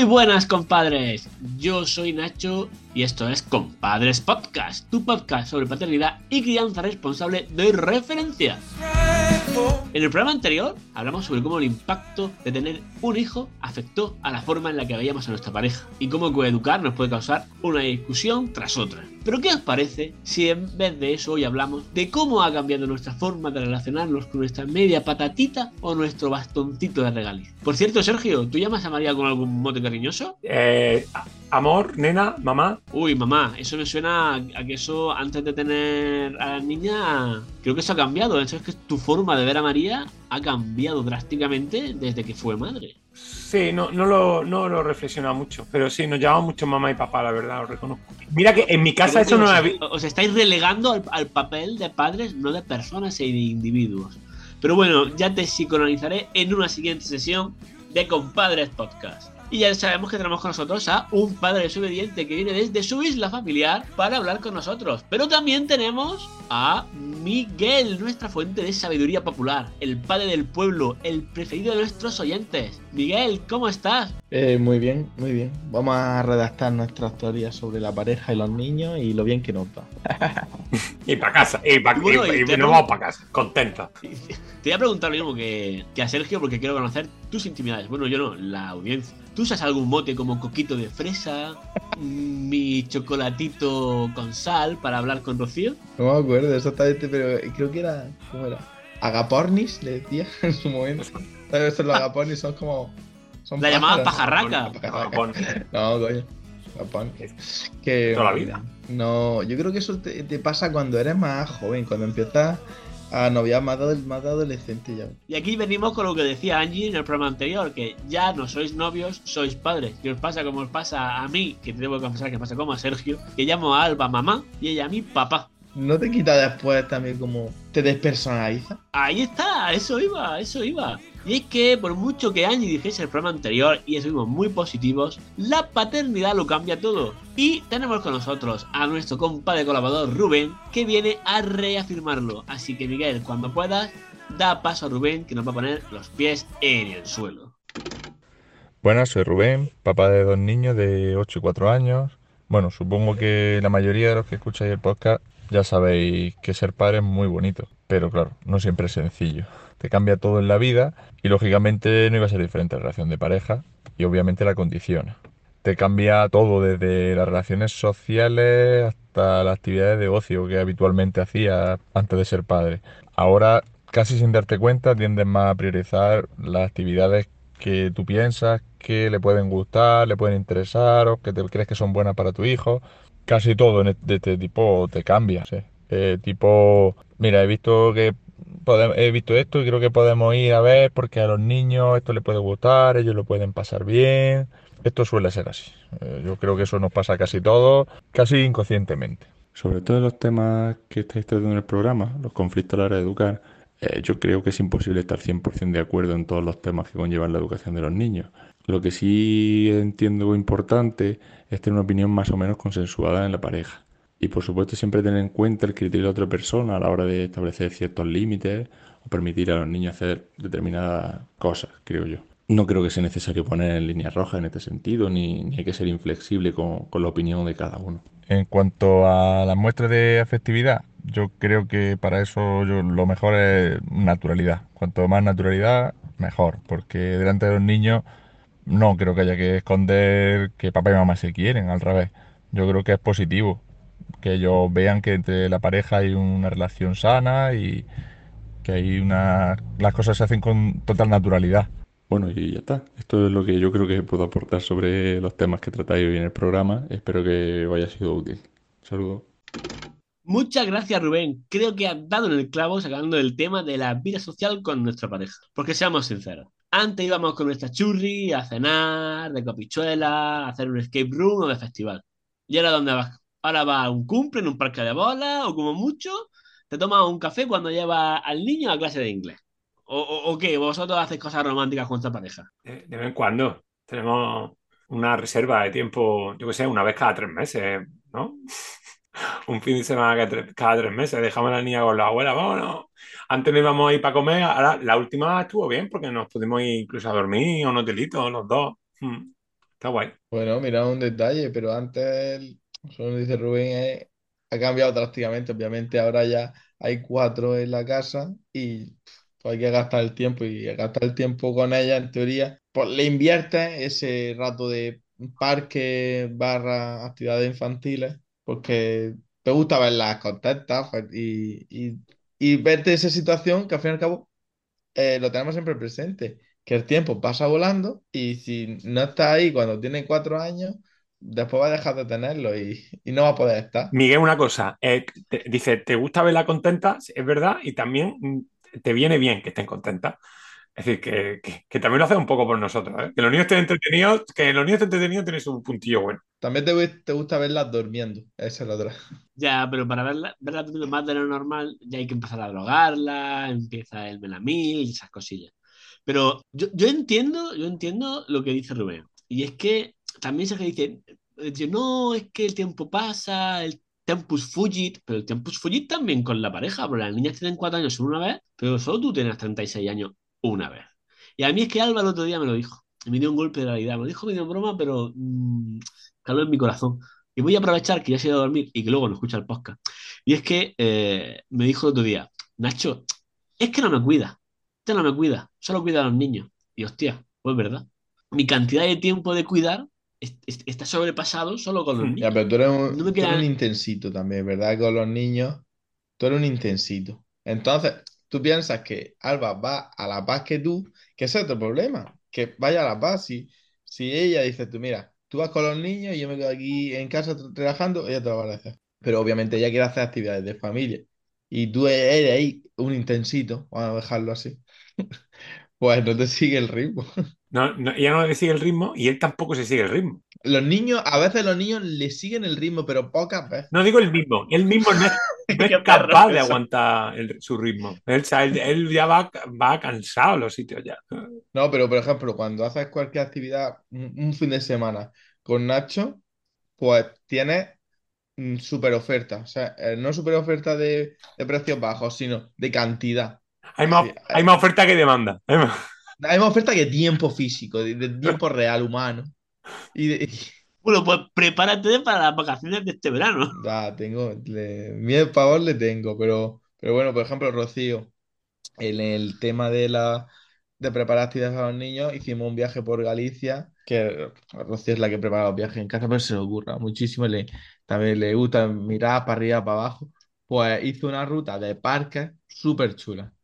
Muy buenas, compadres. Yo soy Nacho y esto es Compadres Podcast, tu podcast sobre paternidad y crianza responsable de referencia. En el programa anterior hablamos sobre cómo el impacto de tener un hijo afectó a la forma en la que veíamos a nuestra pareja y cómo coeducar nos puede causar una discusión tras otra. Pero ¿qué os parece si en vez de eso hoy hablamos de cómo ha cambiado nuestra forma de relacionarnos con nuestra media patatita o nuestro bastoncito de regaliz? Por cierto, Sergio, ¿tú llamas a María con algún mote cariñoso? Eh, amor, nena, mamá. Uy, mamá, eso me suena a que eso antes de tener a la niña, creo que eso ha cambiado. Eso es que tu forma de ver a María ha cambiado drásticamente desde que fue madre. Sí, no, no, lo, no lo he reflexionado mucho, pero sí, nos llamamos mucho mamá y papá, la verdad, lo reconozco. Mira que en mi casa eso no os, había... os estáis relegando al, al papel de padres, no de personas e de individuos. Pero bueno, ya te psicoanalizaré en una siguiente sesión de Compadres Podcast. Y ya sabemos que tenemos con nosotros a un padre desobediente que viene desde su isla familiar para hablar con nosotros. Pero también tenemos a Miguel, nuestra fuente de sabiduría popular, el padre del pueblo, el preferido de nuestros oyentes. Miguel, ¿cómo estás? Eh, muy bien, muy bien. Vamos a redactar nuestras teorías sobre la pareja y los niños y lo bien que nos va. y para casa, y, pa, Bueno, y- y y nos vamos para casa, contenta. Te voy a preguntar lo mismo que, que a Sergio porque quiero conocer tus intimidades. Bueno, yo no, la audiencia. ¿Tú usas algún mote como coquito de fresa, mi chocolatito con sal para hablar con Rocío? No me acuerdo exactamente, pero creo que era. ¿Cómo era? Agapornis, le decía en su momento. ¿Sabes? Estos los agapornis son como. Son La llamaban pajarraca. Pajarraca. Japón. No, coño. Agapornis. Que. Toda la vida. No, yo creo que eso te, te pasa cuando eres más joven, cuando empiezas a noviar más de, más de adolescente ya. Y aquí venimos con lo que decía Angie en el programa anterior, que ya no sois novios, sois padres. Y os pasa como os pasa a mí, que te debo confesar que pasa como a Sergio, que llamo a Alba mamá y ella a mí papá. ¿No te quita después también como te despersonaliza? Ahí está, eso iba, eso iba. Y es que por mucho que Angie dijese el programa anterior y estuvimos muy positivos, la paternidad lo cambia todo. Y tenemos con nosotros a nuestro compadre colaborador Rubén, que viene a reafirmarlo. Así que Miguel, cuando puedas, da paso a Rubén, que nos va a poner los pies en el suelo. Buenas, soy Rubén, papá de dos niños de 8 y 4 años. Bueno, supongo que la mayoría de los que escucháis el podcast ya sabéis que ser padre es muy bonito, pero claro, no siempre es sencillo. Te cambia todo en la vida y lógicamente no iba a ser diferente la relación de pareja y obviamente la condiciona. Te cambia todo desde las relaciones sociales hasta las actividades de ocio que habitualmente hacías antes de ser padre. Ahora, casi sin darte cuenta, tiendes más a priorizar las actividades que tú piensas que le pueden gustar, le pueden interesar o que te crees que son buenas para tu hijo. Casi todo de este tipo te cambia. Eh, tipo, mira, he visto que he visto esto y creo que podemos ir a ver porque a los niños esto les puede gustar, ellos lo pueden pasar bien. Esto suele ser así. Eh, yo creo que eso nos pasa casi todo, casi inconscientemente. Sobre todo los temas que estáis tratando en el programa, los conflictos a la hora de educar, eh, yo creo que es imposible estar 100% de acuerdo en todos los temas que conllevan la educación de los niños. Lo que sí entiendo importante es tener una opinión más o menos consensuada en la pareja. Y por supuesto siempre tener en cuenta el criterio de otra persona a la hora de establecer ciertos límites o permitir a los niños hacer determinadas cosas, creo yo. No creo que sea necesario poner líneas rojas en este sentido, ni, ni hay que ser inflexible con, con la opinión de cada uno. En cuanto a las muestras de afectividad, yo creo que para eso lo mejor es naturalidad. Cuanto más naturalidad, mejor, porque delante de los niños no creo que haya que esconder que papá y mamá se quieren, al revés. Yo creo que es positivo que ellos vean que entre la pareja hay una relación sana y que hay una las cosas se hacen con total naturalidad. Bueno, y ya está. Esto es lo que yo creo que puedo aportar sobre los temas que tratáis hoy en el programa. Espero que os haya sido útil. Saludos. Muchas gracias Rubén, creo que has dado en el clavo sacando el tema de la vida social con nuestra pareja. Porque seamos sinceros, antes íbamos con nuestra churri a cenar, de copichuela, a hacer un escape room o de festival. ¿Y ahora dónde vas? Ahora vas a un cumple en un parque de bolas o como mucho, te tomas un café cuando llevas al niño a clase de inglés. ¿O, o, o qué? ¿Vosotros hacéis cosas románticas con vuestra pareja? De, de vez en cuando tenemos una reserva de tiempo, yo que sé, una vez cada tres meses, ¿no? Un fin de semana cada tres, cada tres meses, dejamos a la niña con la abuela, vámonos. Antes nos íbamos a ir para comer, ahora la última estuvo bien porque nos pudimos ir incluso a dormir a un hotelito, los dos. Mm. Está guay. Bueno, mira un detalle, pero antes, según dice Rubén, eh, ha cambiado drásticamente. Obviamente ahora ya hay cuatro en la casa y pues, hay que gastar el tiempo y gastar el tiempo con ella, en teoría, pues le inviertes ese rato de parque barra actividades infantiles porque te gusta verlas contentas pues, y, y, y verte esa situación que al fin y al cabo eh, lo tenemos siempre presente, que el tiempo pasa volando y si no está ahí cuando tiene cuatro años, después va a dejar de tenerlo y, y no va a poder estar. Miguel, una cosa. eh, te- dice, ¿te gusta verla contenta? Es verdad. Y también te viene bien que estén contentas. Es decir, que, que- que también lo hace un poco por nosotros. ¿eh? Que los niños estén entretenidos, que los niños estén entretenidos tiene su puntillo bueno. También te, te gusta verlas durmiendo, esa es la otra. Ya, pero para verla, verla durmiendo más de lo normal, ya hay que empezar a drogarla, empieza el melamil y esas cosillas. Pero yo, yo entiendo, yo entiendo lo que dice Rubén. Y es que también se dice, dice, no, es que el tiempo pasa, el tempus fugit, pero el tempus fugit también con la pareja, porque las niñas tienen cuatro años una vez, pero solo tú tienes 36 años una vez. Y a mí es que Álvaro el otro día me lo dijo, me dio un golpe de realidad, me lo dijo medio en broma, pero mm, caló en mi corazón. Y voy a aprovechar que ya se ha ido a dormir y que luego no escucha el podcast. Y es que eh, me dijo el otro día, Nacho, es que no me cuida, este no me cuida, solo cuida a los niños. Y hostia, pues verdad. Mi cantidad de tiempo de cuidar está sobrepasado solo con los Hmm. Ya, niños. pero tú eres un, No me tú eres queda- un intensito también, ¿verdad? Con los niños, tú eres un intensito. Entonces, tú piensas que Alba va a la paz que tú, que ese es otro problema, que vaya a la paz. Si, si ella dice, tú mira, tú vas con los niños y yo me quedo aquí en casa trabajando, ella te lo va a. Pero obviamente ella quiere hacer actividades de familia. Y tú eres ahí un intensito, vamos a dejarlo así. Pues no te sigue el ritmo. No, no- ella no le sigue el ritmo y él tampoco se sigue el ritmo. Los niños, a veces los niños le siguen el ritmo, pero pocas veces. No digo el mismo, él mismo no es, no es Qué capaz de aguantar el- su ritmo. Él, ya va, va cansado a los sitios ya. No, pero por ejemplo, cuando haces cualquier actividad un, un fin de semana con Nacho, pues tienes mm, super oferta. O sea, eh, no super oferta de, de precios bajos, sino de cantidad. Hay más, hay más oferta que demanda. Hay más- Hay más oferta que tiempo físico, de, de tiempo real, humano. Y, de- Bueno, pues prepárate para las vacaciones de este verano. da, tengo, le, miedo pavor le tengo, pero, pero bueno, por ejemplo, Rocío, en el tema de la de preparar actividades a los niños, hicimos un viaje por Galicia, que Rocío es la que prepara los viajes en casa, pero se le ocurra muchísimo, le, también le gusta mirar para arriba, para abajo. Pues hizo una ruta de parques súper chula,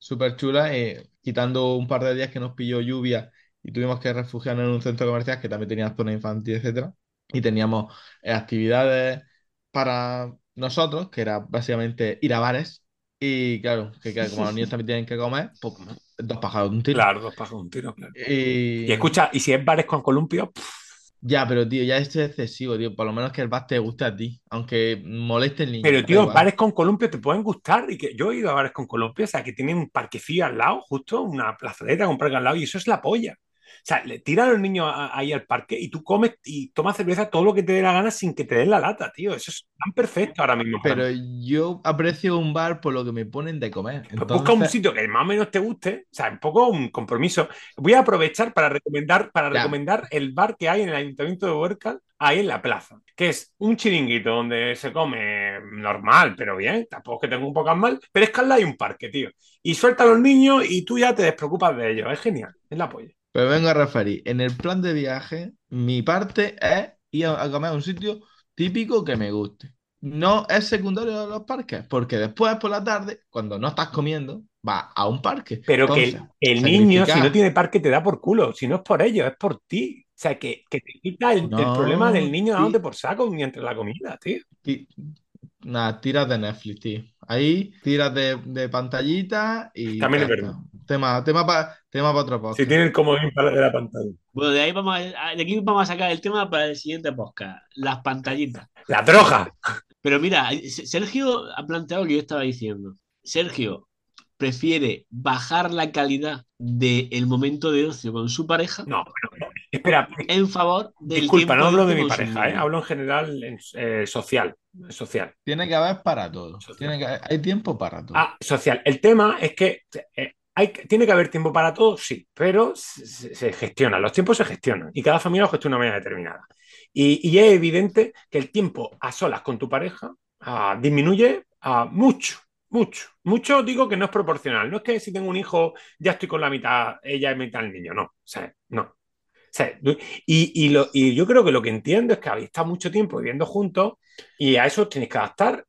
súper chula, eh, quitando un par de días que nos pilló lluvia y tuvimos que refugiarnos en un centro comercial que también tenía zona infantil, etcétera. Y teníamos eh, actividades para nosotros, que era básicamente ir a bares. Y claro, que, que como los niños también tienen que comer, pues dos pájaros de un tiro. Claro, dos pájaros un tiro, claro. Y... Y escucha, y si es bares con columpio, pff, Ya, pero tío, ya esto es excesivo, tío. Por lo menos que el bar te guste a ti, aunque moleste el niño. pero tío, igual. bares con columpio te pueden gustar. Y que yo he ido a bares con columpio, o sea, que tienen un parquecillo al lado, justo una plazoleta con un parque al lado, y eso es la polla. O sea, le tiran a los niños a- ahí al parque y tú comes y tomas cerveza todo lo que te dé la gana sin que te den la lata, tío. Eso es tan perfecto ahora mismo. Pero yo aprecio un bar por lo que me ponen de comer. Pues busca un sitio que más o menos te guste, o sea, un poco un compromiso. Voy a aprovechar para recomendar, para Ya. recomendar el bar que hay en el Ayuntamiento de Huércal, ahí en la plaza, que es un chiringuito donde se come normal, pero bien, tampoco es que tenga un poco mal, pero es que al lado hay un parque, tío. Y suelta a los niños y tú ya te despreocupas de ellos, es genial, es la polla. Pero vengo a referir. En el plan de viaje, mi parte es ir a, comer a un sitio típico que me guste. No es secundario a los parques, porque después por la tarde, cuando no estás comiendo, vas a un parque. Pero que el, niño, si no tiene parque, te da por culo, si no es por ellos, es por ti. O sea, que, que te quita el, problema del niño dándote por saco mientras la comida, tío. Nada, tiras de Netflix, tío. Ahí tiras de, de pantallita y También es verdad. Tema, tema para tema pa otro podcast. Si tiene el comodín para de la pantalla. Bueno, de ahí vamos a, de aquí vamos a sacar el tema para el siguiente podcast, las pantallitas. La droga. Pero mira, Sergio ha planteado lo que yo estaba diciendo. Sergio prefiere bajar la calidad del momento de ocio con su pareja No, pero, espera, en favor del disculpa, no hablo de mi pareja, ¿eh? hablo en general en, eh, social. Social. Tiene que haber para todo. Social. Tiene que haber- hay tiempo para todo. Ah, social. El tema es que eh, tiene que haber tiempo para todo, sí, pero se, se gestiona, los tiempos se gestionan y cada familia lo gestiona de una manera determinada. Y, es evidente que el tiempo a solas con tu pareja ah, disminuye ah, mucho, mucho. Mucho digo que no es proporcional. No es que si tengo un hijo ya estoy con la mitad, ella es mitad el niño, no. No. Y, lo, yo creo que lo que entiendo es que habéis estado mucho tiempo viviendo juntos y a eso tenéis que adaptar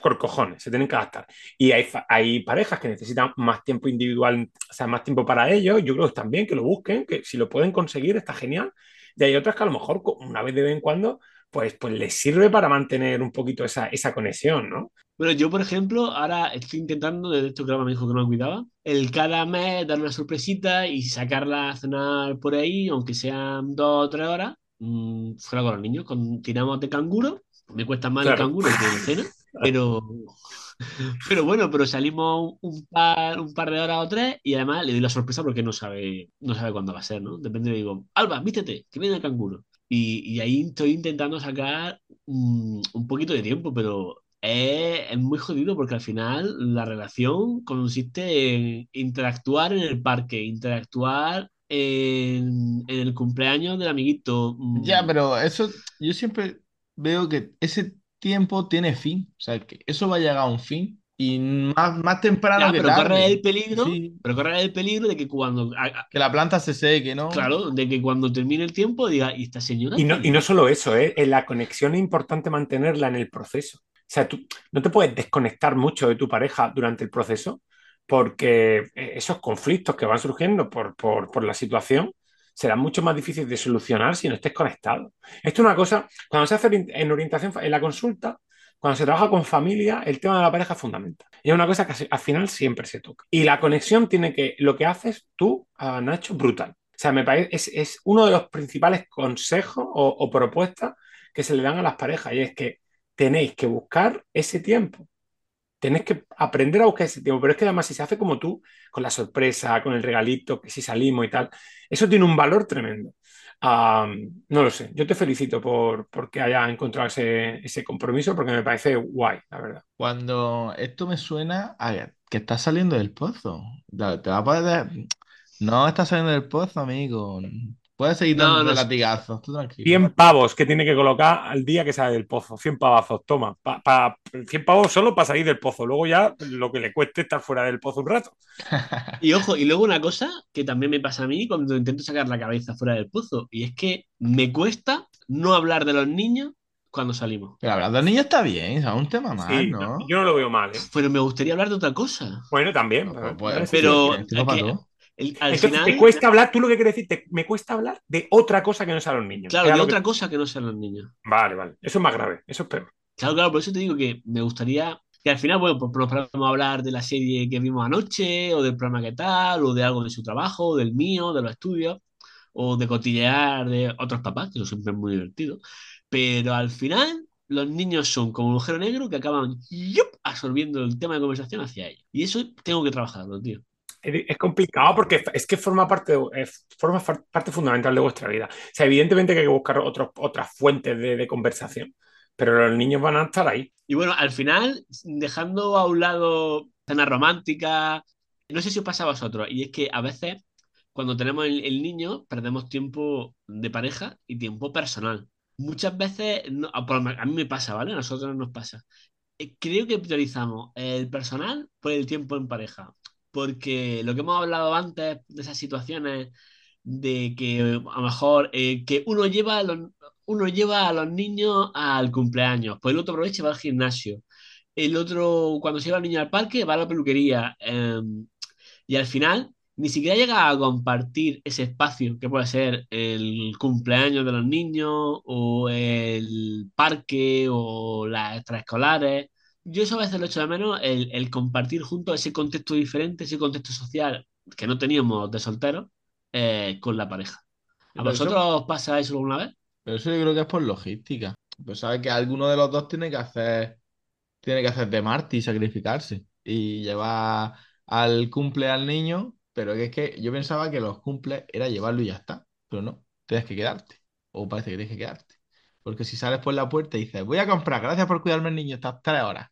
por cojones, se tienen que adaptar. Y hay, hay parejas que necesitan más tiempo individual, o sea, más tiempo para ellos. Yo creo que también que lo busquen, que si lo pueden conseguir está genial. Y hay otras que a lo mejor una vez de vez en cuando, pues, pues les sirve para mantener un poquito esa, esa conexión, ¿no? Bueno, yo, por ejemplo, ahora estoy intentando, desde esto que me dijo que no me cuidaba, el cada mes dar una sorpresita y sacarla a cenar por ahí, aunque sean dos o tres horas, mmm, fuera con los niños, con, tiramos de canguro, me cuesta más claro. el canguro que la cena, pero, pero bueno, pero salimos un par, un par de horas o tres y además le doy la sorpresa porque no sabe, no sabe cuándo va a ser, ¿no? Depende, le digo, Alba, vístete, que viene el canguro. Y, y ahí estoy intentando sacar un, un poquito de tiempo, pero es, es, muy jodido porque al final la relación consiste en interactuar en el parque, interactuar en, en el cumpleaños del amiguito. Ya, pero eso yo siempre veo que ese tiempo tiene fin. O sea, que eso va a llegar a un fin. Y más, más temprano ya, que pero tarde. corre el peligro, sí. pero corre el peligro de que cuando que la planta se seque, ¿no? Claro, de que cuando termine el tiempo diga, ¿y esta señora? Y no, y no solo eso, ¿eh? la conexión es importante mantenerla en el proceso. O sea, tú no te puedes desconectar mucho de tu pareja durante el proceso porque esos conflictos que van surgiendo por, por, por la situación serán mucho más difíciles de solucionar si no estés conectado. Esto es una cosa, cuando se hace en orientación, en la consulta, cuando se trabaja con familia, el tema de la pareja es fundamental. Y es una cosa que al final siempre se toca. Y la conexión tiene que, lo que haces tú, Nacho, brutal. O sea, me parece, es, es uno de los principales consejos o propuestas que se le dan a las parejas y es que tenéis que buscar ese tiempo tenés que aprender a buscar ese tiempo, pero es que además si se hace como tú, con la sorpresa, con el regalito, que si salimos y tal, eso tiene un valor tremendo. No lo sé, yo te felicito por, por que haya encontrado ese, ese, compromiso porque me parece guay, la verdad. Cuando esto me suena a que estás saliendo del pozo, te va a poder... No estás saliendo del pozo, amigo. Puedes seguir dando no, no, latigazos, tú tranquilo. 100 pavos que tiene que colocar al día que sale del pozo. 100 pavazos, toma. Pa, pa, 100 pavos solo para salir del pozo. Luego ya lo que le cueste estar fuera del pozo un rato. y ojo, y luego una cosa que también me pasa a mí cuando intento sacar la cabeza fuera del pozo. Y es que me cuesta no hablar de los niños cuando salimos. Pero hablar de los niños está bien, es un tema más, sí, ¿no? Yo no lo veo mal. ¿eh? Pero me gustaría hablar de otra cosa. Bueno, también. Pero, pues, pero, pero el, al Entonces, final, te cuesta hablar, tú lo que quieres decir, te, me cuesta hablar de otra cosa que no sean los niños. Claro, de otra que... cosa que no sean los niños. Vale, vale. Eso es más grave, eso es peor. Claro, claro, por eso te digo que me gustaría que al final, bueno, pues nos podemos hablar de la serie que vimos anoche, o del programa que tal, o de algo de su trabajo, o del mío, de los estudios, o de cotillear de otros papás, que eso siempre es muy divertido. Pero al final, los niños son como un agujero negro que acaban ¡yup! absorbiendo el tema de conversación hacia ellos. Y eso tengo que trabajarlo, tío es complicado porque es que forma parte, forma parte fundamental de vuestra vida. O sea, evidentemente que hay que buscar otros, otras fuentes de, de, conversación, pero los niños van a estar ahí. Y bueno, al final, dejando a un lado cena romántica, no sé si os pasa a vosotros, y es que a veces cuando tenemos el, el niño perdemos tiempo de pareja y tiempo personal. Muchas veces, no, a mí me pasa, ¿vale? A nosotros nos pasa. Eh, creo que priorizamos el personal por el tiempo en pareja porque lo que hemos hablado antes de esas situaciones de que a lo mejor eh, que uno lleva, a los, uno lleva a los niños al cumpleaños, pues el otro aprovecha y va al gimnasio, el otro cuando se lleva al niño al parque va a la peluquería eh, y al final ni siquiera llega a compartir ese espacio que puede ser el cumpleaños de los niños o el parque o las extraescolares yo eso a veces lo echo de menos, el, el, compartir juntos ese contexto diferente, ese contexto social que no teníamos de solteros eh, con la pareja. ¿A vosotros eso, os pasa eso alguna vez? Pero eso yo creo que es por logística. Pues sabes que alguno de los dos tiene que hacer, tiene que hacer de Marty y sacrificarse y llevar al cumple al niño, pero es que yo pensaba que los cumples era llevarlo y ya está, pero no, tienes que quedarte, o parece que tienes que quedarte. Porque si sales por la puerta y dices, voy a comprar, gracias por cuidarme el niño, estas tres horas.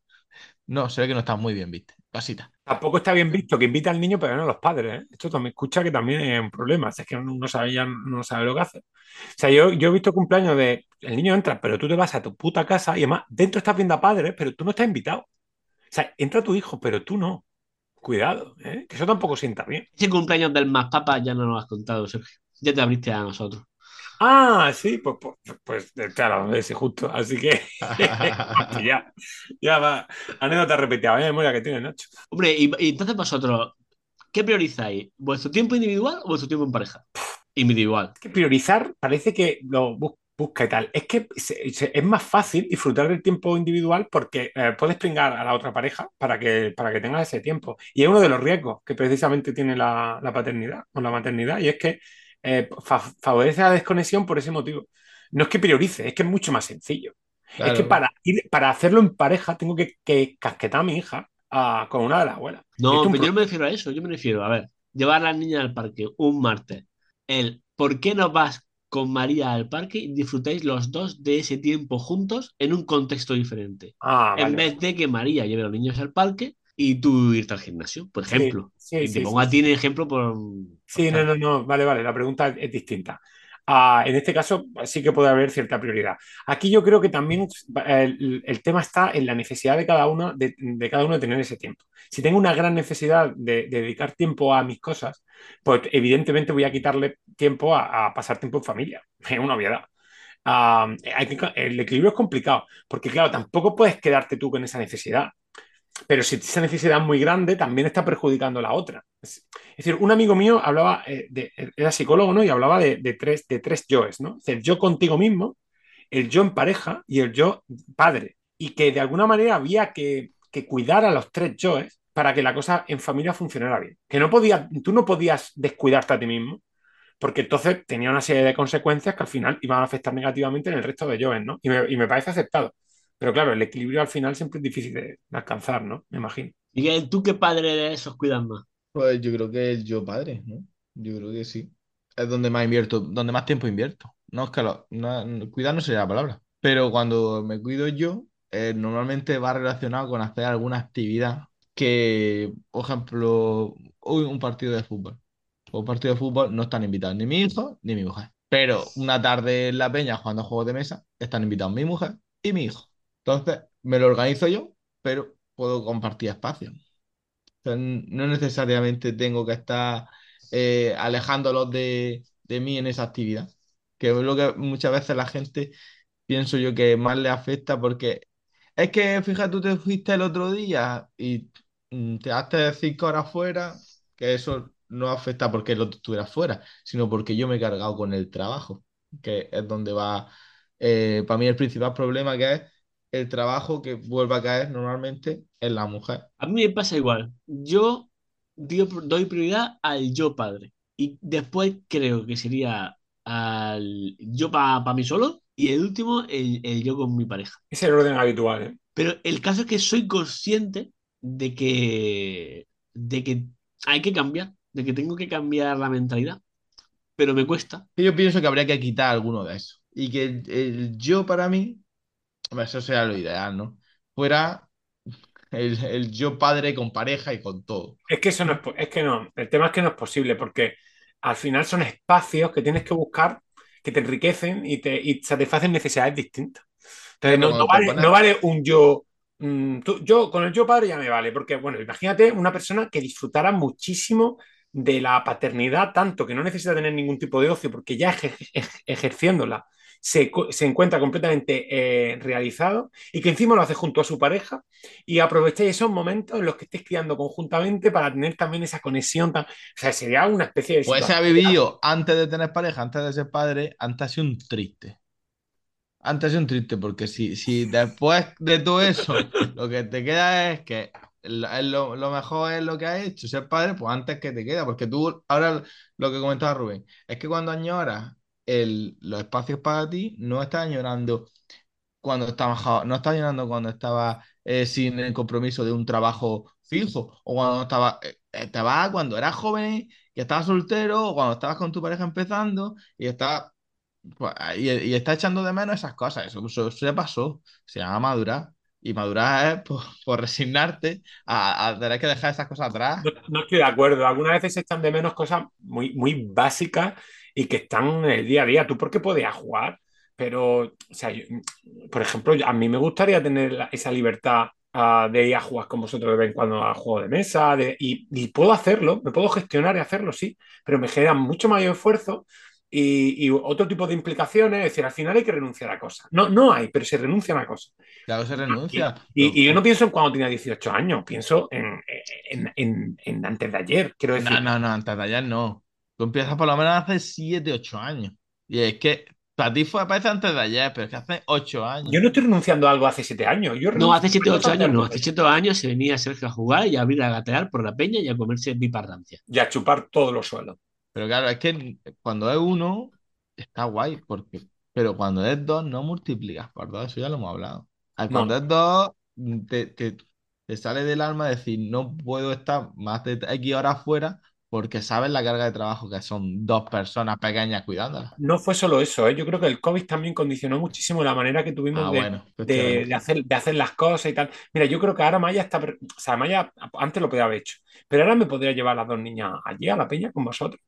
No, se ve que no estás muy bien, ¿viste? Cosita. Tampoco está bien visto que invita al niño, pero no a los padres. ¿eh? Esto también escucha que también es un problema. Es que uno no sabe, ya no sabe lo que hace. O sea, yo, yo he visto cumpleaños de. El niño entra, pero tú te vas a tu puta casa y además dentro estás viendo a padres, pero tú no estás invitado. O sea, entra tu hijo, pero tú no. Cuidado, ¿eh? que eso tampoco sienta bien. Ese cumpleaños del más papa ya no lo has contado, Sergio. Ya te abriste a nosotros. Ah, sí, pues, pues, pues claro, ese justo. Así que ya, ya va. Anécdota repetida, vaya memoria que tiene Nacho. Hombre, y, y entonces vosotros, ¿qué priorizáis? ¿Vuestro tiempo individual o vuestro tiempo en pareja? Individual. Es que priorizar parece que lo bus- busca y tal. Es que se- se- es más fácil disfrutar del tiempo individual porque eh, puedes pringar a la otra pareja para que, para que tengas ese tiempo. Y es uno de los riesgos que precisamente tiene la, la paternidad o la maternidad, y es que eh, fa- favorece la desconexión por ese motivo. No es que priorice, es que es mucho más sencillo. Es que para, ir, para hacerlo en pareja tengo que, que casquetar a mi hija con una de las abuelas. No, pero yo me refiero a eso. Yo me refiero, a ver, llevar a la niña al parque un martes. El, ¿por qué no vas con María al parque y disfrutáis los dos de ese tiempo juntos en un contexto diferente? Ah, En vale. vez de que María lleve a los niños al parque y tú irte al gimnasio, por Sí, ejemplo. sí, y te sí, pongo sí, a ti en ejemplo por... Sí, no, no, no, vale, vale, la pregunta es, distinta. Ah, en este caso sí que puede haber cierta prioridad. Aquí yo creo que también el, el tema está en la necesidad de cada uno de, de cada uno de tener ese tiempo. Si tengo una gran necesidad de, de dedicar tiempo a mis cosas, pues evidentemente voy a quitarle tiempo a, a pasar tiempo en familia. Es una obviedad. Ah, hay que- el equilibrio es complicado, porque claro, tampoco puedes quedarte tú con esa necesidad. Pero si esa necesidad es muy grande, también está perjudicando la otra. Es, decir, un amigo mío hablaba, eh, de, era psicólogo, ¿no? Y hablaba de, tres, de tres yoes, ¿no? Es el yo contigo mismo, el yo en pareja y el yo padre. Y que de alguna manera había que, que cuidar a los tres yoes para que la cosa en familia funcionara bien. Que no podía, tú no podías descuidarte a ti mismo, porque entonces tenía una serie de consecuencias que al final iban a afectar negativamente en el resto de yoes, ¿no? Me, y me parece aceptado. Pero claro, el equilibrio al final siempre es difícil de, alcanzar, ¿no? Me imagino. ¿Y tú qué padre de esos cuidas más? Pues yo creo que el yo padre, ¿no? Yo creo que sí. Es donde más invierto, donde más tiempo invierto. No es que lo- no- no- cuidar no sería la palabra. Pero cuando me cuido yo, eh, normalmente va relacionado con hacer alguna actividad que, por ejemplo, hoy un partido de fútbol. O un partido de fútbol no están invitados ni mi hijo ni mi mujer. Pero una tarde en la peña jugando a juegos de mesa, están invitados mi mujer y mi hijo. Entonces, me lo organizo yo, pero puedo compartir espacio. No necesariamente tengo que estar eh, alejándolos de, de mí en esa actividad. Que es lo que muchas veces la gente pienso yo que más le afecta porque es que, fíjate, tú te fuiste el otro día y mm, te haces cinco horas fuera, que eso no afecta porque el otro estuviera fuera, sino porque yo me he cargado con el trabajo, que es donde va, eh, para mí el principal problema que es el trabajo que vuelve a caer normalmente en la mujer. A mí me pasa igual. Yo doy prioridad al yo padre. Y después creo que sería al yo para mí solo. Y el último, el, el yo con mi pareja. Ese es el orden habitual, ¿eh? Pero el caso es que soy consciente de que, de que hay que cambiar, de que tengo que cambiar la mentalidad. Pero me cuesta. Yo pienso que habría que quitar alguno de esos. Y que el, el yo para mí, eso sería lo ideal, ¿no? Fuera el, el yo padre con pareja y con todo. Es que eso no es, es que no, el tema es que no es posible porque al final son espacios que tienes que buscar que te enriquecen y te y satisfacen necesidades distintas. Entonces no, no vale, pones- no vale un yo, mm, tú- yo con el yo padre ya me vale, porque bueno, imagínate una persona que disfrutara muchísimo de la paternidad, tanto que no necesita tener ningún tipo de ocio, porque ya ejer- ej- ejerciéndola se, se encuentra completamente eh, realizado y que encima lo hace junto a su pareja y aprovechéis esos momentos en los que estéis criando conjuntamente para tener también esa conexión. tan- O sea, sería una especie de Pues se ha vivido antes de tener pareja, antes de ser padre, antes ha sido un triste. Antes ha sido un triste, porque si, si después de todo eso lo que te queda es que lo- lo mejor es lo que has hecho, ser padre, pues antes que te queda, porque tú, ahora lo que comentaba Rubén, es que cuando añoras los espacios para ti, no estás añorando cuando estabas, jo- no estás añorando cuando estabas eh, sin el compromiso de un trabajo fijo, o cuando estabas, eh, vas cuando eras joven y estabas soltero, o cuando estabas con tu pareja empezando y estabas pues, y, estás echando de menos esas cosas. Eso, eso, ya pasó. Se llama madurar. Y madurar es por, por resignarte a, tener que dejar esas cosas atrás. No, estoy de acuerdo. Algunas veces echan de menos cosas muy, muy básicas y que están en el día a día. Tú porque podías jugar, pero, o sea, yo- por ejemplo, a mí me gustaría tener la- esa libertad ah, de ir a jugar con vosotros de vez en cuando a juego de mesa de- y, y puedo hacerlo, me puedo gestionar y hacerlo, sí, pero me genera mucho mayor esfuerzo y, y otro tipo de implicaciones. Es decir, al final hay que renunciar a cosas. No, no hay, pero se renuncia a cosas. Claro, se renuncia. Y, y yo no pienso en cuando tenía 18 años, pienso en, en- en- en antes de ayer, quiero decir. No, no, no, antes de ayer no. Tú empiezas por lo menos hace 7, 8 años. Y es que para ti fue, parece antes de ayer, pero es que hace 8 años. Yo no estoy renunciando a algo hace 7 años. Yo No, hace 7 a o 8 cosas de años no. Hace ayer. 7 años se venía Sergio a jugar y a abrir a gatear por la peña y a comerse piparrancia. Y a chupar todos los suelos. Pero claro, es que cuando es uno, está guay, porque, pero cuando es dos, no multiplicas por dos, eso ya lo hemos hablado. No. Cuando es dos, te, te- te sale del alma decir, no puedo estar más de X horas fuera porque sabes la carga de trabajo que son dos personas pequeñas cuidándolas. No fue solo eso, ¿eh? Yo creo que el COVID también condicionó muchísimo la manera que tuvimos Ah, de, bueno, de, hacer, de hacer las cosas y tal. Mira, yo creo que ahora Maya está. O sea, Maya antes lo podía haber hecho, pero ahora me podría llevar a las dos niñas allí a la peña con vosotros.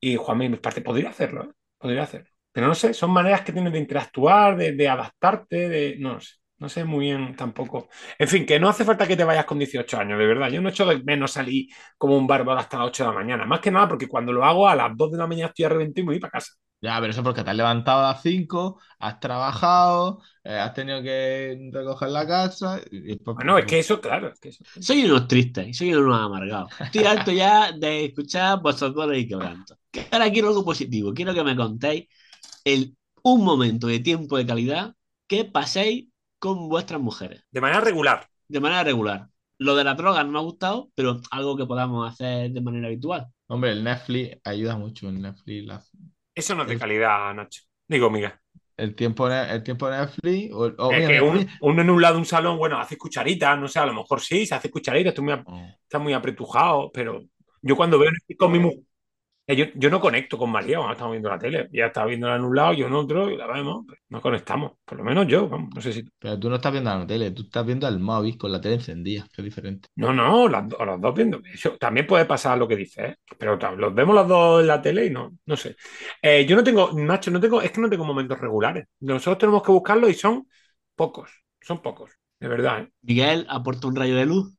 Y Juanma, y mis partes, podría hacerlo, ¿eh? Podría hacerlo. Pero no sé, son maneras que tienes de interactuar, de, de adaptarte, de. No lo sé. No sé muy bien tampoco. En fin, que no hace falta que te vayas con 18 años, de verdad. Yo no echo de menos salir como un bárbaro hasta las 8 de la mañana. Más que nada porque cuando lo hago a las 2 de la mañana estoy a reventar y me voy para casa. Ya, pero eso porque te has levantado a las 5, has trabajado, eh, has tenido que recoger la casa y después... Bueno, es que eso, claro, es que eso. Soy unos tristes y soy unos amargados. Estoy harto ya de escuchar vosotros y quebrantos. Que ahora quiero algo positivo. Quiero que me contéis el, un momento de tiempo de calidad que paséis con vuestras mujeres De manera regular. de manera regular. Lo de la droga no me ha gustado, pero algo que podamos hacer de manera habitual. Hombre, el Netflix ayuda mucho, el Netflix, la- Eso no es de calidad, Nacho. Digo, Miguel. el tiempo, el tiempo de Netflix... O, o Es mira, que mira, un- mira. uno en un lado de un salón, bueno, hace cucharitas, no sé, a lo mejor sí, se hace cucharitas, ap- Oh. está muy apretujado, pero yo cuando veo Netflix con mi mujer, yo, yo no conecto con María cuando estamos viendo la tele. Ella está viéndola en un lado, yo en otro, y la vemos, no conectamos. Por lo menos yo, vamos, no sé si. Pero tú no estás viendo la tele, tú estás viendo el móvil con la tele encendida, que es diferente. No, no, las, do- los dos viendo. Eso también puede pasar lo que dices, ¿eh? Pero los vemos los dos en la tele y no, no sé. Eh, yo no tengo, Nacho, no tengo, es que no tengo momentos regulares. Nosotros tenemos que buscarlos y son pocos, son pocos, de verdad, ¿eh? Miguel aporta un rayo de luz.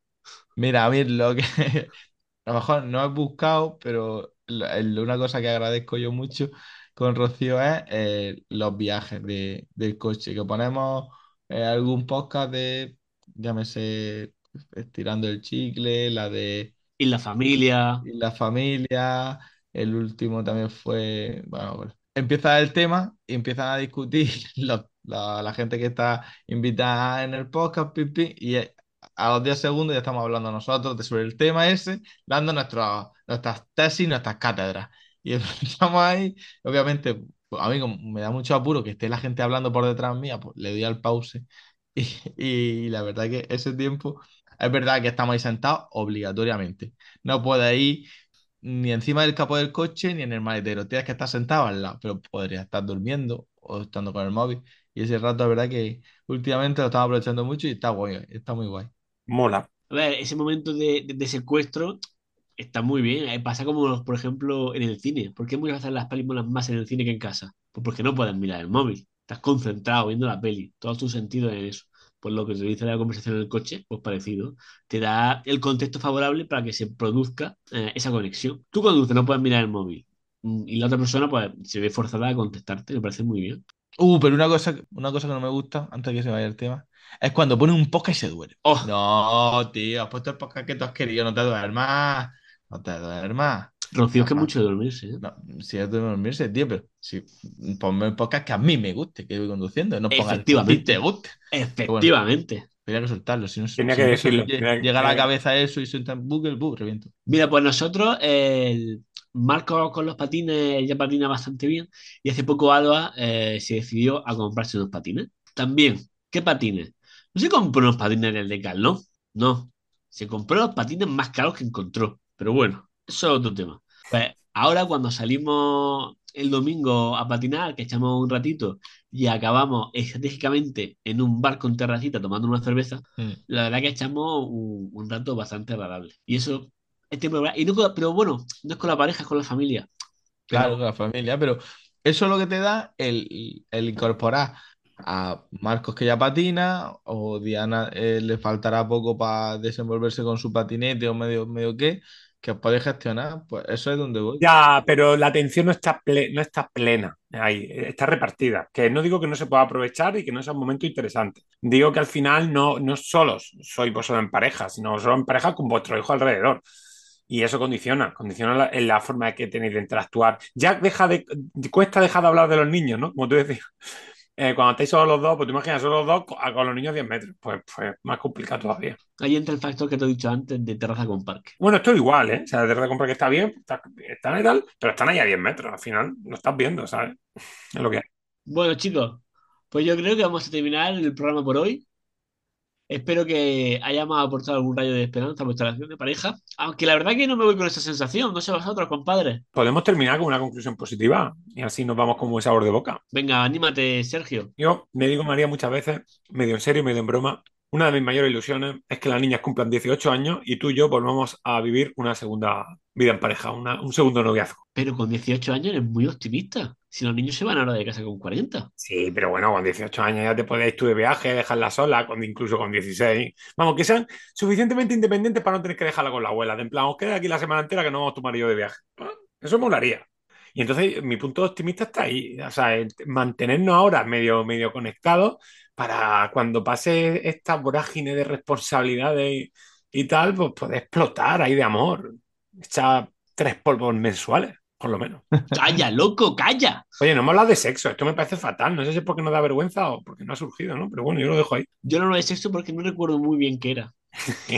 Mira, a mí lo que a lo mejor no he buscado, pero una cosa que agradezco yo mucho con Rocío es eh, los viajes de, del coche, que ponemos eh, algún podcast de, llámese, Estirando el Chicle, la de Y la familia. y la familia, el último también fue, bueno, pues, empieza el tema y empiezan a discutir los- la, la gente que está invitada en el podcast, pi, pi, y eh, a los 10 segundos ya estamos hablando nosotros de sobre el tema ese, dando nuestras nuestras tesis, nuestras cátedras. Y estamos ahí, obviamente, pues, a mí como me da mucho apuro que esté la gente hablando por detrás mía, pues le doy al pause. Y, y la verdad que ese tiempo, es verdad que estamos ahí sentados obligatoriamente. No puedes ir ni encima del capó del coche ni en el maletero. Tienes que estar sentado al lado, pero podrías estar durmiendo o estando con el móvil. Y ese rato, la verdad que últimamente lo estamos aprovechando mucho y está guay, está muy guay. Mola. A ver, ese momento de, de- de secuestro está muy bien. eh, Pasa como, por ejemplo, en el cine. ¿Por qué muchas veces las películas más en el cine que en casa? Pues porque no puedes mirar el móvil. Estás concentrado viendo la peli. Todo tu sentido en eso. Pues lo que te dice la conversación en el coche, pues parecido. Te da el contexto favorable para que se produzca eh, esa conexión. Tú conduces, no puedes mirar el móvil. Mm, Y la otra persona, pues, se ve forzada a contestarte. Me parece muy bien. Uh, pero una cosa, una cosa que no me gusta, antes de que se vaya el tema, es cuando pone un podcast y se duerme. Oh, No, tío, has puesto el podcast que tú has querido, no te duermas. No te duermas. Rocío, es que mucho de dormirse. ¿eh? No, si es de dormirse, tío, pero si ponme el podcast que a mí me guste, que voy conduciendo, no ponga el que a ti Efectivamente. te guste. Efectivamente. Tenía que soltarlo, si no, Tenía si que no decirlo, llega a la cabeza eso y suelta en Google, ¡bum! reviento. Mira, pues nosotros, el Marco con los patines ya patina bastante bien y hace poco Alba eh, se decidió a comprarse unos patines. También, ¿qué patines? No se compró unos patines del Decathlon, no. Se compró los patines más caros que encontró. Pero bueno, eso es otro tema. Pues ahora cuando salimos el domingo a patinar, que echamos un ratito y acabamos estratégicamente en un bar con terracita tomando una cerveza, Mm. la verdad que echamos un, un rato bastante agradable. Y eso, este programa, y no pero bueno, no es con la pareja, es con la familia. Pero- Claro, con la familia, pero eso es lo que te da el, el incorporar a Marcos que ya patina, o Diana eh, le faltará poco para desenvolverse con su patinete o medio, medio qué, que podéis gestionar, pues eso es donde voy. Ya, pero la atención no está, no está plena ahí, está repartida. Que no digo que no se pueda aprovechar y que no sea un momento interesante. Digo que al final no, no solo sois vosotros en pareja, sino solo en pareja con vuestro hijo alrededor. Y eso condiciona, condiciona la, en la forma que tenéis de interactuar. Ya deja de, cuesta dejar de hablar de los niños, ¿no? Como tú decías. Eh, cuando estáis solo los dos, pues te imaginas solo los dos con, con los niños 10 metros. Pues, pues más complicado todavía. Ahí entra el factor que te he dicho antes de terraza con parque. Bueno, esto es igual, ¿eh? O sea, de verdad comprar que está bien, está- están y tal, pero están ahí a 10 metros, al final lo estás viendo, ¿sabes? Es lo que hay. Bueno, chicos, pues yo creo que vamos a terminar el programa por hoy. Espero que hayamos aportado algún rayo de esperanza a vuestra relación de pareja. Aunque la verdad que no me voy con esa sensación. No sé vosotros, compadres. Podemos terminar con una conclusión positiva y así nos vamos con buen sabor de boca. Venga, anímate, Sergio. Yo me digo María muchas veces, medio en serio, medio en broma, una de mis mayores ilusiones es que las niñas cumplan 18 años y tú y yo volvamos a vivir una segunda vida en pareja, una- un segundo noviazgo. Pero con 18 años eres muy optimista. Si los niños se van ahora de casa con 40. Sí, pero bueno, con 18 años ya te podéis tú de viaje, dejarla sola, incluso con 16. Vamos, que sean suficientemente independientes para no tener que dejarla con la abuela. De en plan, os queda aquí la semana entera que no vamos tu marido de viaje. Ah, Eso molaría. Y entonces mi punto optimista está ahí. O sea, mantenernos ahora medio, medio conectados para cuando pase esta vorágine de responsabilidades y, y tal, pues poder explotar ahí de amor. Echar tres polvos mensuales, por lo menos. ¡Calla, loco, calla! Oye, no hemos hablado de sexo, esto me parece fatal. No sé si es porque nos da vergüenza o porque no ha surgido, ¿no? Pero bueno, yo lo dejo ahí. Yo no lo he sexo porque no recuerdo muy bien qué era.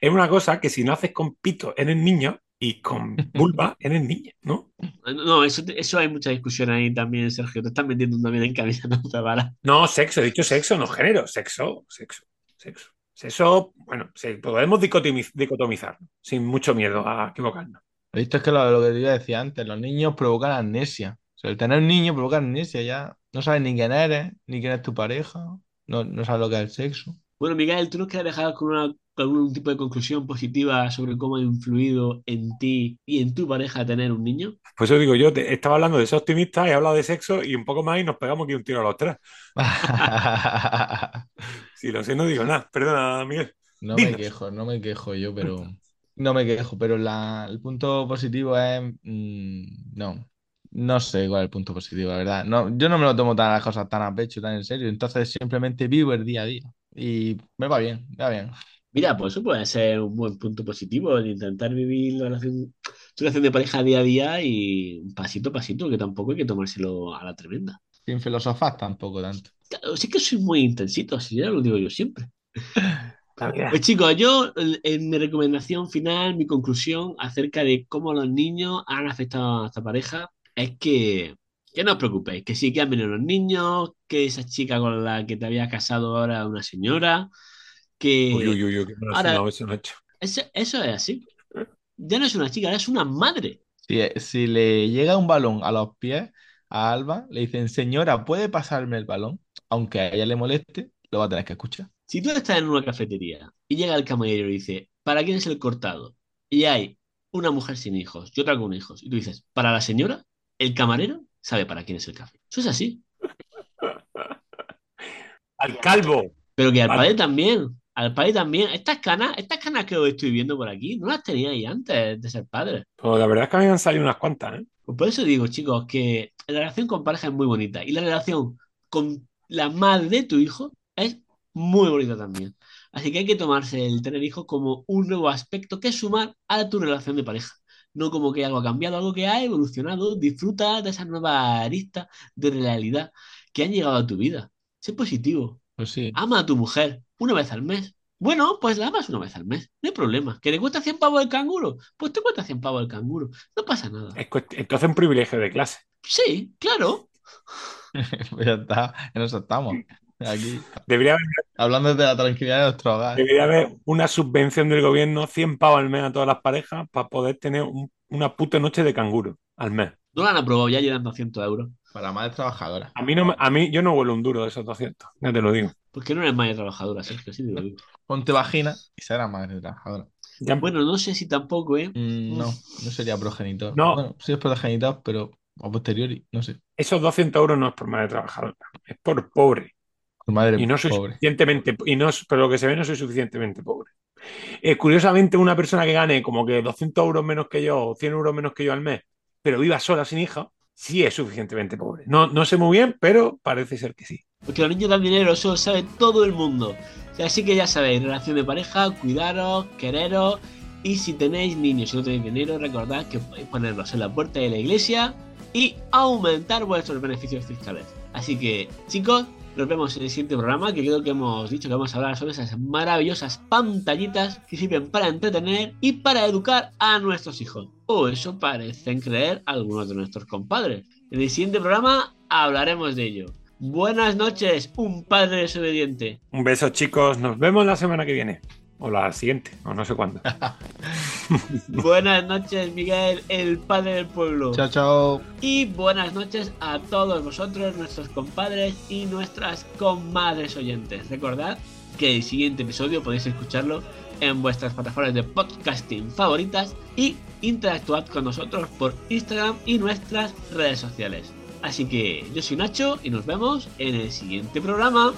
es una cosa que si no haces con pito eres niño y con vulva eres niña, ¿no? No, eso, eso hay mucha discusión ahí también, Sergio. Te estás metiendo también en de vara. No, sexo, he dicho sexo, no género. Sexo, sexo, sexo. Sexo, bueno, sí, podemos dicotomiz- dicotomizar sin mucho miedo a equivocarnos. Esto es que lo, lo que te iba a decir antes, los niños provocan amnesia. O sea, el tener un niño provoca amnesia ya. No sabes ni quién eres, ni quién es tu pareja, no, no sabes lo que es el sexo. Bueno, Miguel, ¿tú nos quieres dejar con, una, con algún tipo de conclusión positiva sobre cómo ha influido en ti y en tu pareja tener un niño? Pues eso digo yo, te- estaba hablando de ser optimista, he hablado de sexo y un poco más y nos pegamos aquí un tiro a los tres. Si lo sé, no digo nada. Perdona, Miguel. No me Dinos. quejo, no me quejo yo, pero no me quejo, pero la- el punto positivo es mm, no, no sé cuál es el punto positivo, la verdad. No, yo no me lo tomo tan las cosas tan a pecho, tan en serio, entonces simplemente vivo el día a día y me va bien, me va bien. Mira, pues eso puede ser un buen punto positivo, el intentar vivir la relación, tu relación de pareja día a día y pasito a pasito, que tampoco hay que tomárselo a la tremenda. Sin filosofar tampoco tanto. Claro, sí que soy muy intensito, así ya lo digo yo siempre. Pues chicos, yo en- mi recomendación final, mi conclusión acerca de cómo los niños han afectado a nuestra pareja es que, que no os preocupéis, que sí que han venido los niños, que esa chica con la que te habías casado ahora es una señora, que Uy, uy, uy, qué ahora- eso, Nacho. eso, eso es así. Ya no es una chica, ahora es una madre. Si, si le llega un balón a los pies a Alba, le dicen, señora, ¿puede pasarme el balón? Aunque a ella le moleste, lo va a tener que escuchar. Si tú estás en una cafetería y llega el camarero y dice, ¿para quién es el cortado? Y hay una mujer sin hijos y otra con hijos, y tú dices, ¿para la señora? El camarero sabe para quién es el café. Eso es así. Al calvo. Pero que al padre también, al padre también. Estas canas, estas canas que os estoy viendo por aquí, no las teníais antes de ser padres. Pues la verdad es que a mí me han salido unas cuantas, ¿eh? Pues por eso digo, chicos, que la relación con pareja es muy bonita y la relación con la madre de tu hijo es muy bonita también. Así que hay que tomarse el tener hijos como un nuevo aspecto que sumar a tu relación de pareja. No como que algo ha cambiado, algo que ha evolucionado. Disfruta de esas nuevas aristas de realidad que han llegado a tu vida. Sé positivo. Pues sí. Ama a tu mujer una vez al mes. Bueno, pues la amas una vez al mes. No hay problema. ¿Que le cuesta 100 pavos el canguro? Pues te cuesta 100 pavos el canguro. No pasa nada. Entonces un privilegio de clase. Sí, claro. Pues ya está, en eso estamos. Aquí, Debería haber, hablando de la tranquilidad de nuestro hogar. debería haber una subvención del gobierno, 100 pavos al mes a todas las parejas para poder tener un- una puta noche de canguro al mes. No lo han aprobado ya llegan 200 euros. Para madres trabajadoras. A mí, no, me- a mí yo no vuelo un duro de esos 200, ya te lo digo. ¿Por qué no eres madre trabajadora, Sergio? Sí, te lo digo. Ponte vagina y será madre trabajadora. Ya- Bueno, no sé si tampoco, ¿eh? Mm, no, no sería progenitor. No. Bueno, sí es progenitor, pero a posteriori, no sé. esos 200 euros no es por madre trabajadora, es por pobre. Madre Y no soy pobre. suficientemente, y no, pero lo que se ve no soy suficientemente pobre. Eh, curiosamente, una persona que gane como que 200 euros menos que yo, o 100 euros menos que yo al mes, pero viva sola sin hija, sí es suficientemente pobre. No, no sé muy bien, pero parece ser que sí. Porque los niños dan dinero, eso lo sabe todo el mundo. Así que ya sabéis, relación de pareja, cuidaros, quereros. Y si tenéis niños y no tenéis dinero, recordad que podéis ponerlos en la puerta de la iglesia y aumentar vuestros beneficios fiscales. Así que, chicos, nos vemos en el siguiente programa, que creo que hemos dicho que vamos a hablar sobre esas maravillosas pantallitas que sirven para entretener y para educar a nuestros hijos. O eso parecen creer algunos de nuestros compadres. En el siguiente programa hablaremos de ello. Buenas noches, un padre desobediente. Un beso, chicos. Nos vemos la semana que viene. O la siguiente, o no sé cuándo. Buenas noches, Miguel, el padre del pueblo. Chao, chao. Y buenas noches a todos vosotros, nuestros compadres y nuestras comadres oyentes. Recordad que el siguiente episodio podéis escucharlo en vuestras plataformas de podcasting favoritas y interactuad con nosotros por Instagram y nuestras redes sociales. Así que yo soy Nacho y nos vemos en el siguiente programa.